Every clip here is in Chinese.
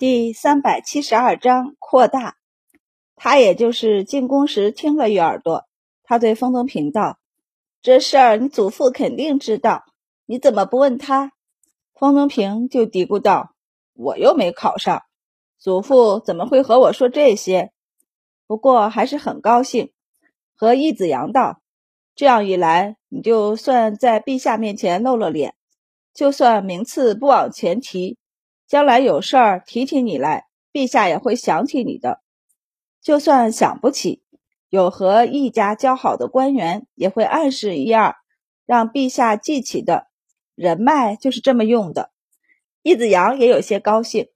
第三百七十二章扩大。他也就是进宫时听了一耳朵。他对封东平道：“这事儿你祖父肯定知道，你怎么不问他？”封东平就嘀咕道：“我又没考上，祖父怎么会和我说这些？不过还是很高兴。”和易子阳道：“这样一来，你就算在陛下面前露了脸，就算名次不往前提。”将来有事儿提起你来，陛下也会想起你的。就算想不起，有和一家交好的官员也会暗示一二，让陛下记起的。人脉就是这么用的。易子阳也有些高兴，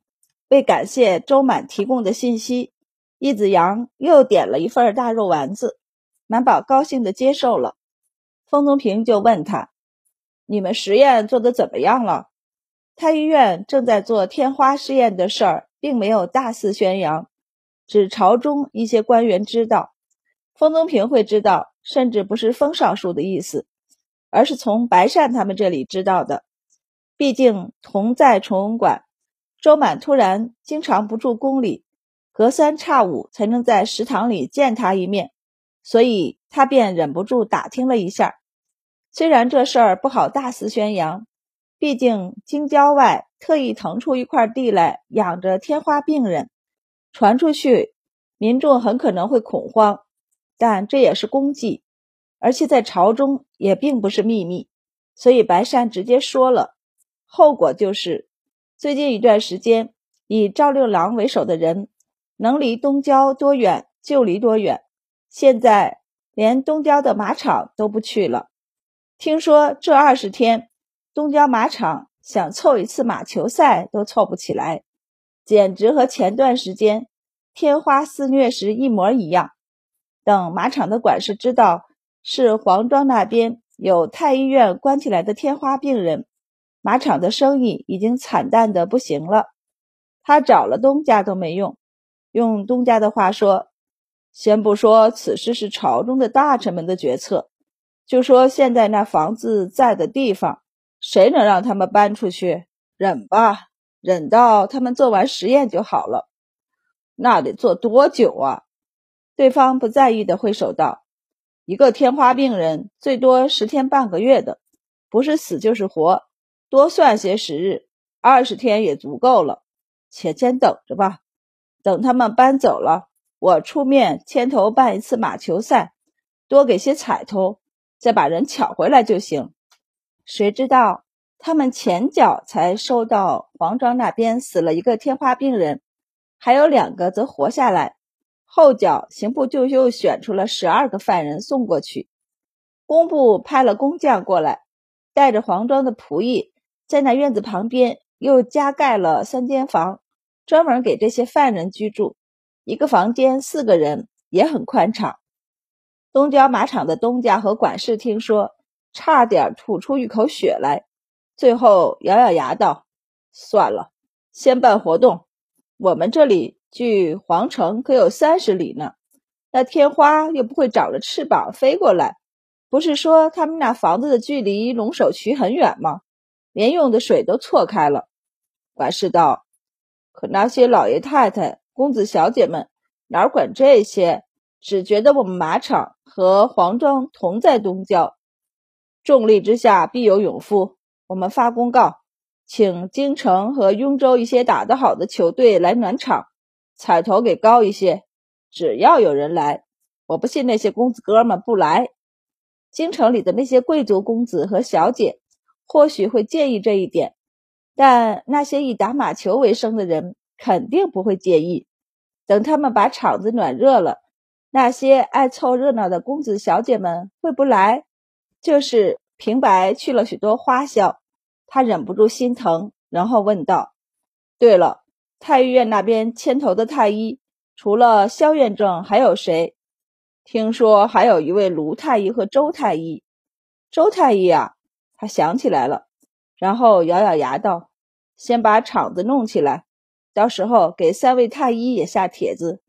为感谢周满提供的信息，易子阳又点了一份大肉丸子。满宝高兴地接受了。风宗平就问他：“你们实验做得怎么样了？”太医院正在做天花试验的事儿，并没有大肆宣扬，只朝中一些官员知道。封宗平会知道，甚至不是封尚书的意思，而是从白善他们这里知道的。毕竟同在崇文馆，周满突然经常不住宫里，隔三差五才能在食堂里见他一面，所以他便忍不住打听了一下。虽然这事儿不好大肆宣扬。毕竟京郊外特意腾出一块地来养着天花病人，传出去，民众很可能会恐慌。但这也是功绩，而且在朝中也并不是秘密，所以白善直接说了。后果就是，最近一段时间，以赵六郎为首的人能离东郊多远就离多远，现在连东郊的马场都不去了。听说这二十天。东郊马场想凑一次马球赛都凑不起来，简直和前段时间天花肆虐时一模一样。等马场的管事知道是黄庄那边有太医院关起来的天花病人，马场的生意已经惨淡的不行了。他找了东家都没用，用东家的话说，先不说此事是朝中的大臣们的决策，就说现在那房子在的地方。谁能让他们搬出去？忍吧，忍到他们做完实验就好了。那得做多久啊？对方不在意的挥手道：“一个天花病人最多十天半个月的，不是死就是活。多算些时日，二十天也足够了。且先等着吧。等他们搬走了，我出面牵头办一次马球赛，多给些彩头，再把人抢回来就行。”谁知道他们前脚才收到黄庄那边死了一个天花病人，还有两个则活下来。后脚刑部就又选出了十二个犯人送过去，工部派了工匠过来，带着黄庄的仆役，在那院子旁边又加盖了三间房，专门给这些犯人居住。一个房间四个人，也很宽敞。东郊马场的东家和管事听说。差点吐出一口血来，最后咬咬牙道：“算了，先办活动。我们这里距皇城可有三十里呢，那天花又不会长着翅膀飞过来。不是说他们那房子的距离龙首渠很远吗？连用的水都错开了。”管事道：“可那些老爷太太、公子小姐们哪管这些？只觉得我们马场和黄庄同在东郊。”重力之下必有勇夫。我们发公告，请京城和雍州一些打得好的球队来暖场，彩头给高一些。只要有人来，我不信那些公子哥们不来。京城里的那些贵族公子和小姐或许会介意这一点，但那些以打马球为生的人肯定不会介意。等他们把场子暖热了，那些爱凑热闹的公子小姐们会不来？就是平白去了许多花销，他忍不住心疼，然后问道：“对了，太医院那边牵头的太医，除了萧院正，还有谁？听说还有一位卢太医和周太医。周太医啊，他想起来了，然后咬咬牙道：‘先把场子弄起来，到时候给三位太医也下帖子，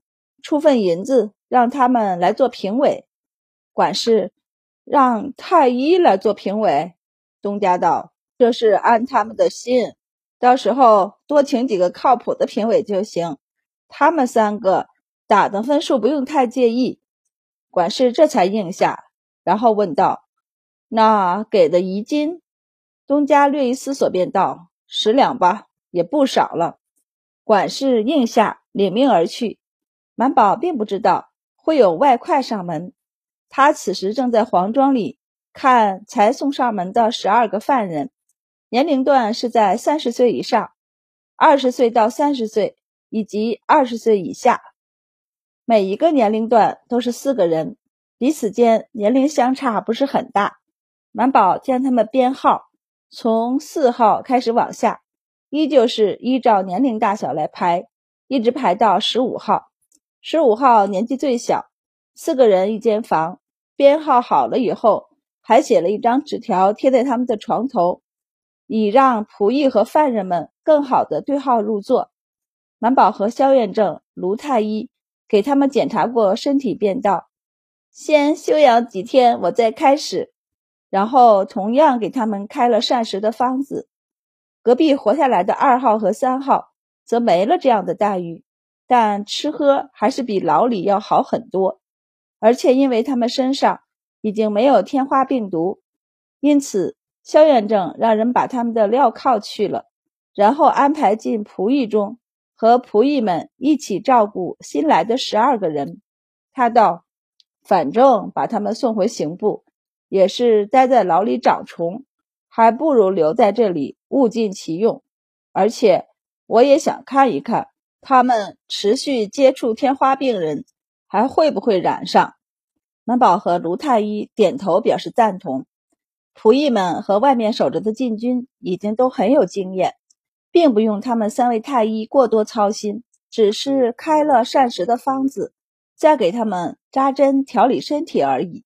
出份银子，让他们来做评委。’管事。”让太医来做评委，东家道：“这是安他们的心，到时候多请几个靠谱的评委就行，他们三个打的分数不用太介意。管事这才应下，然后问道：“那给的遗金？”东家略一思索，便道：“十两吧，也不少了。”管事应下，领命而去。满宝并不知道会有外快上门，他此时正在黄庄里看才送上门的十二个犯人，年龄段是在三十岁以上、二十岁到三十岁以及二十岁以下。每一个年龄段都是四个人，彼此间年龄相差不是很大。满宝将他们编号，从四号开始往下，依旧是依照年龄大小来排，一直排到十五号。十五号年纪最小，四个人一间房。编号好了以后，还写了一张纸条贴在他们的床头，以让仆役和犯人们更好的对号入座。满宝和萧院正、卢太医。给他们检查过身体，便道：“先休养几天，我再开始。”然后同样给他们开了膳食的方子。隔壁活下来的二号和三号则没了这样的待遇，但吃喝还是比牢里要好很多。而且因为他们身上已经没有天花病毒，因此萧远正让人把他们的镣铐去了，然后安排进仆役中。和仆役们一起照顾新来的十二个人，他道：“反正把他们送回刑部，也是待在牢里长虫，还不如留在这里物尽其用。而且我也想看一看，他们持续接触天花病人，还会不会染上。”满宝和卢太医点头表示赞同。仆役们和外面守着的禁军已经都很有经验。并不用他们三位太医过多操心，只是开了膳食的方子，再给他们扎针调理身体而已。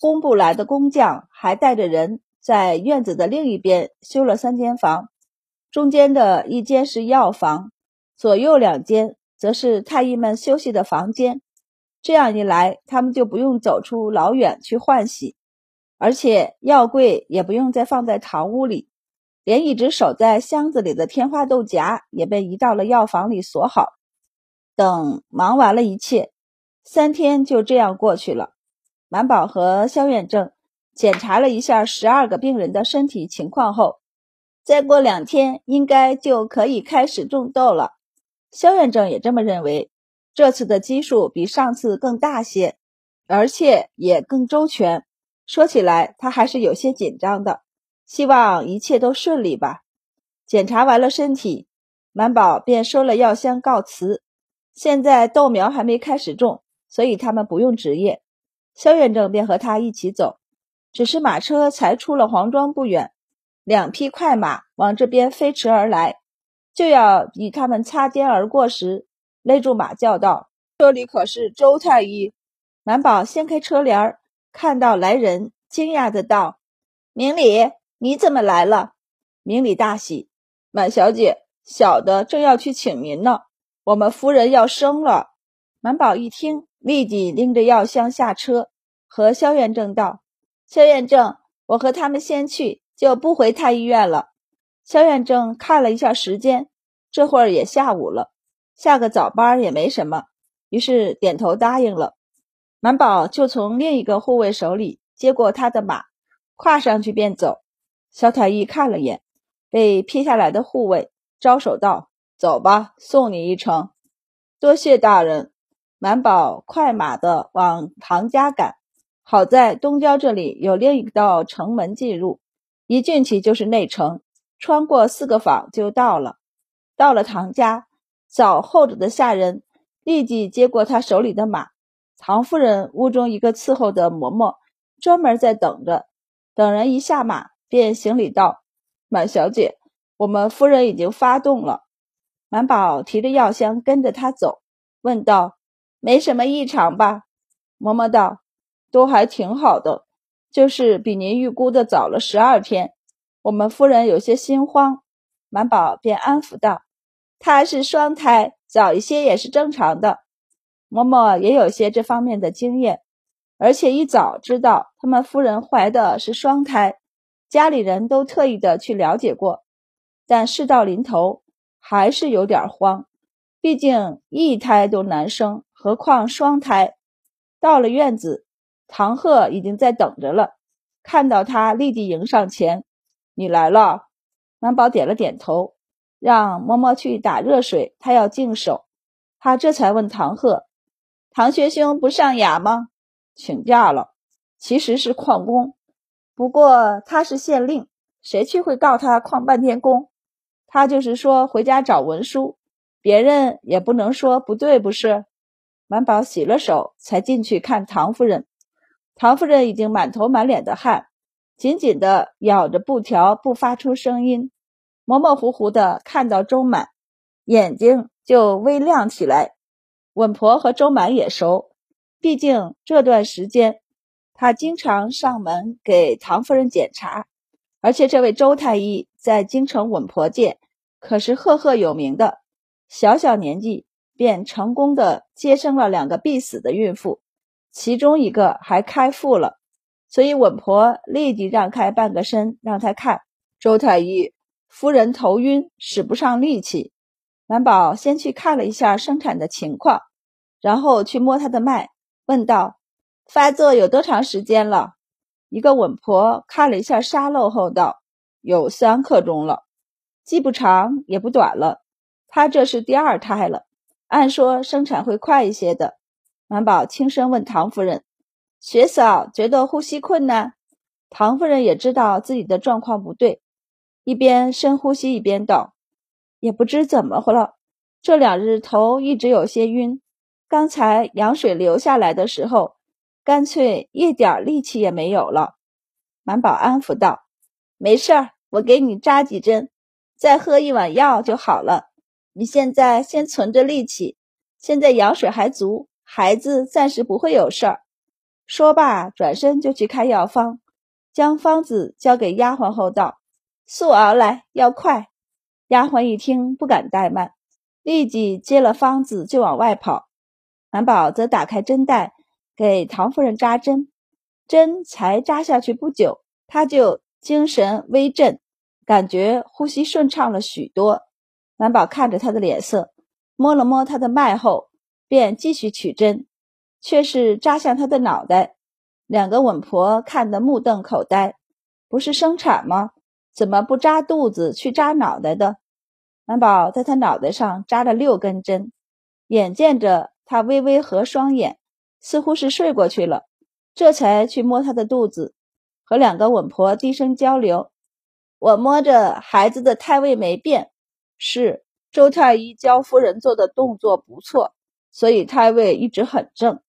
工部来的工匠还带着人在院子的另一边修了三间房，中间的一间是药房，左右两间则是太医们休息的房间。这样一来，他们就不用走出老远去换洗，而且药柜也不用再放在堂屋里。连一直守在箱子里的天花豆荚也被移到了药房里锁好。等忙完了一切，三天就这样过去了。满宝和肖远正检查了一下十二个病人的身体情况后，再过两天应该就可以开始种豆了。肖远正也这么认为。这次的基数比上次更大些，而且也更周全。说起来，他还是有些紧张的。希望一切都顺利吧。检查完了身体，满宝便收了药箱告辞。现在豆苗还没开始种，所以他们不用值夜。萧远正便和他一起走。只是马车才出了黄庄不远，两匹快马往这边飞驰而来，就要与他们擦肩而过时，勒住马叫道：“这里可是周太医。”满宝掀开车帘，看到来人，惊讶的道：“明礼。”你怎么来了？明理大喜，满小姐，小的正要去请您呢。我们夫人要生了。满宝一听，立即拎着药箱下车，和萧元正道：“萧元正，我和他们先去，就不回太医院了。”萧元正看了一下时间，这会儿也下午了，下个早班也没什么，于是点头答应了。满宝就从另一个护卫手里接过他的马，跨上去便走。萧太医看了眼被撇下来的护卫，招手道：“走吧，送你一程。”多谢大人。满宝快马的往唐家赶。好在东郊这里有另一道城门进入，一进去就是内城，穿过四个坊就到了。到了唐家，早候着的下人立即接过他手里的马。唐夫人屋中一个伺候的嬷嬷专门在等着，等人一下马。便行礼道：“满小姐，我们夫人已经发动了。”满宝提着药箱跟着他走，问道：“没什么异常吧？”嬷嬷道：“都还挺好的，就是比您预估的早了十二天。我们夫人有些心慌。”满宝便安抚道：“她是双胎，早一些也是正常的。”嬷嬷也有些这方面的经验，而且一早知道他们夫人怀的是双胎。家里人都特意的去了解过，但事到临头还是有点慌。毕竟一胎都难生，何况双胎。到了院子，唐鹤已经在等着了。看到他，立即迎上前：“你来了。”满宝点了点头，让嬷嬷去打热水，他要净手。他这才问唐鹤：“唐学兄不上衙吗？请假了，其实是旷工。不过他是县令，谁去会告他旷半天工？他就是说回家找文书，别人也不能说不对，不是？”满宝洗了手，才进去看唐夫人。唐夫人已经满头满脸的汗，紧紧地咬着布条，不发出声音，模模糊糊地看到周满，眼睛就微亮起来。稳婆和周满也熟，毕竟这段时间他经常上门给唐夫人检查，而且这位周太医在京城稳婆界可是赫赫有名的，小小年纪便成功的接生了两个必死的孕妇。其中一个还开腹了，所以稳婆立即让开半个身让他看。周太医夫人头晕，使不上力气。满宝先去看了一下生产的情况，然后去摸她的脉，问道：“发作有多长时间了？”一个稳婆看了一下沙漏后道：“有三刻钟了，既不长也不短了。她这是第二胎了，按说生产会快一些的。”满宝轻声问唐夫人：“雪嫂觉得呼吸困难？”唐夫人也知道自己的状况不对，一边深呼吸一边道：“也不知怎么了，这两日头一直有些晕。刚才羊水流下来的时候，干脆一点力气也没有了。”满宝安抚道：“没事儿，我给你扎几针，再喝一碗药就好了。你现在先存着力气，现在羊水还足。”孩子暂时不会有事儿。说罢，转身就去开药方，将方子交给丫鬟后道：“速熬来，要快。”丫鬟一听，不敢怠慢，立即接了方子就往外跑。满宝则打开针袋，给唐夫人扎针。针才扎下去不久，他就精神微振，感觉呼吸顺畅了许多。满宝看着他的脸色，摸了摸他的脉后。便继续取针，却是扎向他的脑袋。两个稳婆看得目瞪口呆，不是生产吗？怎么不扎肚子，去扎脑袋的？满宝在他脑袋上扎了六根针，眼见着他微微合双眼，似乎是睡过去了，这才去摸他的肚子，和两个稳婆低声交流。我摸着孩子的胎位没变，是周太医教夫人做的动作不错。所以胎位一直很正，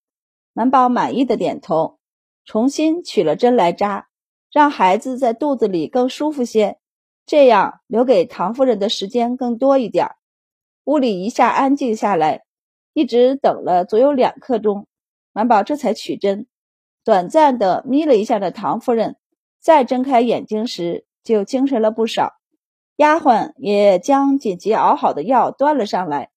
满宝满意的点头，重新取了针来扎，让孩子在肚子里更舒服些，这样留给唐夫人的时间更多一点。屋里一下安静下来，一直等了足有两刻钟，满宝这才取针，短暂的眯了一下的唐夫人，再睁开眼睛时就精神了不少。丫鬟也将紧急熬好的药端了上来。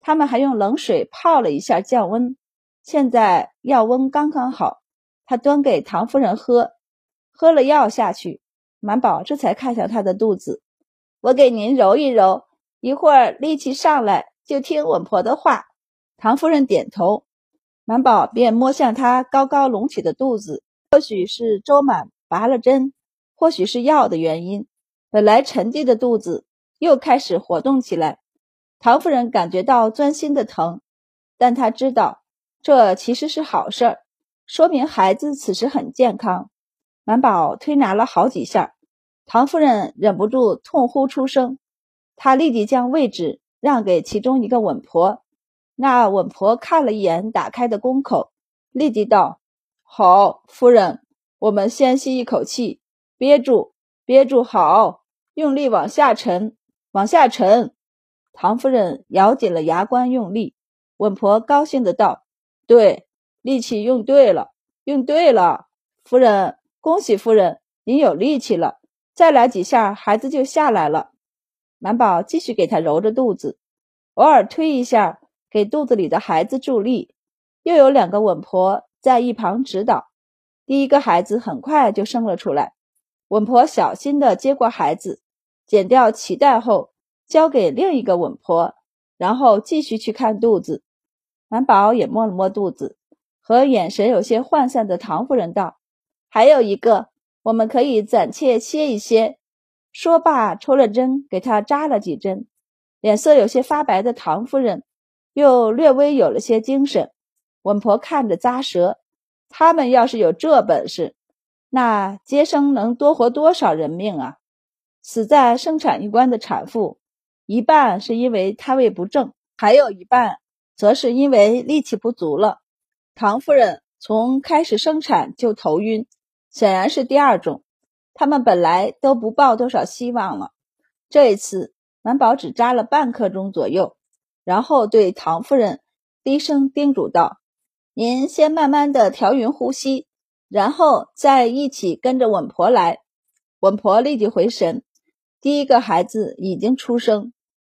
他们还用冷水泡了一下降温，现在药温刚刚好。他端给唐夫人喝，喝了药下去，满宝这才看向他的肚子。我给您揉一揉，一会儿力气上来就听稳婆的话。唐夫人点头，满宝便摸向他高高隆起的肚子。或许是周满拔了针，或许是药的原因，本来沉寂的肚子又开始活动起来。唐夫人感觉到钻心的疼，但她知道这其实是好事儿，说明孩子此时很健康。满宝推拿了好几下，唐夫人忍不住痛呼出声，她立即将位置让给其中一个稳婆。那稳婆看了一眼打开的宫口，立即道：“好，夫人，我们先吸一口气，憋住，憋住，好，用力往下沉，往下沉。”唐夫人咬紧了牙关，用力。稳婆高兴的道：“对，力气用对了，用对了。夫人，恭喜夫人，您有力气了。再来几下，孩子就下来了。”满宝继续给他揉着肚子，偶尔推一下，给肚子里的孩子助力。又有两个稳婆在一旁指导。第一个孩子很快就生了出来。稳婆小心的接过孩子，剪掉脐带后，交给另一个稳婆，然后继续去看肚子。满宝也摸了摸肚子，和眼神有些涣散的唐夫人道：“还有一个，我们可以暂且歇一歇。”说罢，抽了针，给他扎了几针。脸色有些发白的唐夫人，又略微有了些精神。稳婆看着咂舌，他们要是有这本事，那接生能多活多少人命啊！死在生产一关的产妇，一半是因为胎位不正，还有一半则是因为力气不足了。唐夫人从开始生产就头晕，显然是第二种。他们本来都不抱多少希望了，这一次满宝只扎了半刻钟左右，然后对唐夫人低声叮嘱道：“您先慢慢的调匀呼吸，然后再一起跟着稳婆来。”稳婆立即回神，第一个孩子已经出生，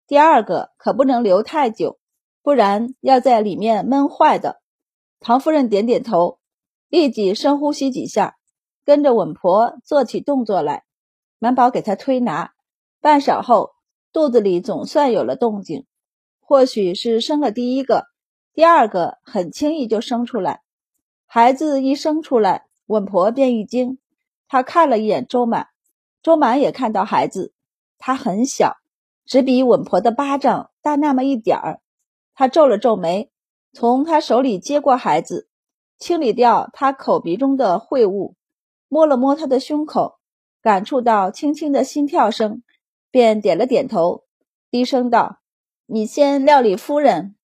第二个可不能留太久，不然要在里面闷坏的。唐夫人点点头，立即深呼吸几下。跟着稳婆做起动作来，满宝给她推拿，半晌后肚子里总算有了动静，或许是生了第一个，第二个很轻易就生出来。孩子一生出来，稳婆便一惊，她看了一眼周满，周满也看到孩子，他很小，只比稳婆的巴掌大那么一点儿。他皱了皱眉，从他手里接过孩子，清理掉他口鼻中的秽物。摸了摸他的胸口，感触到轻轻的心跳声，便点了点头，低声道：“你先料理夫人，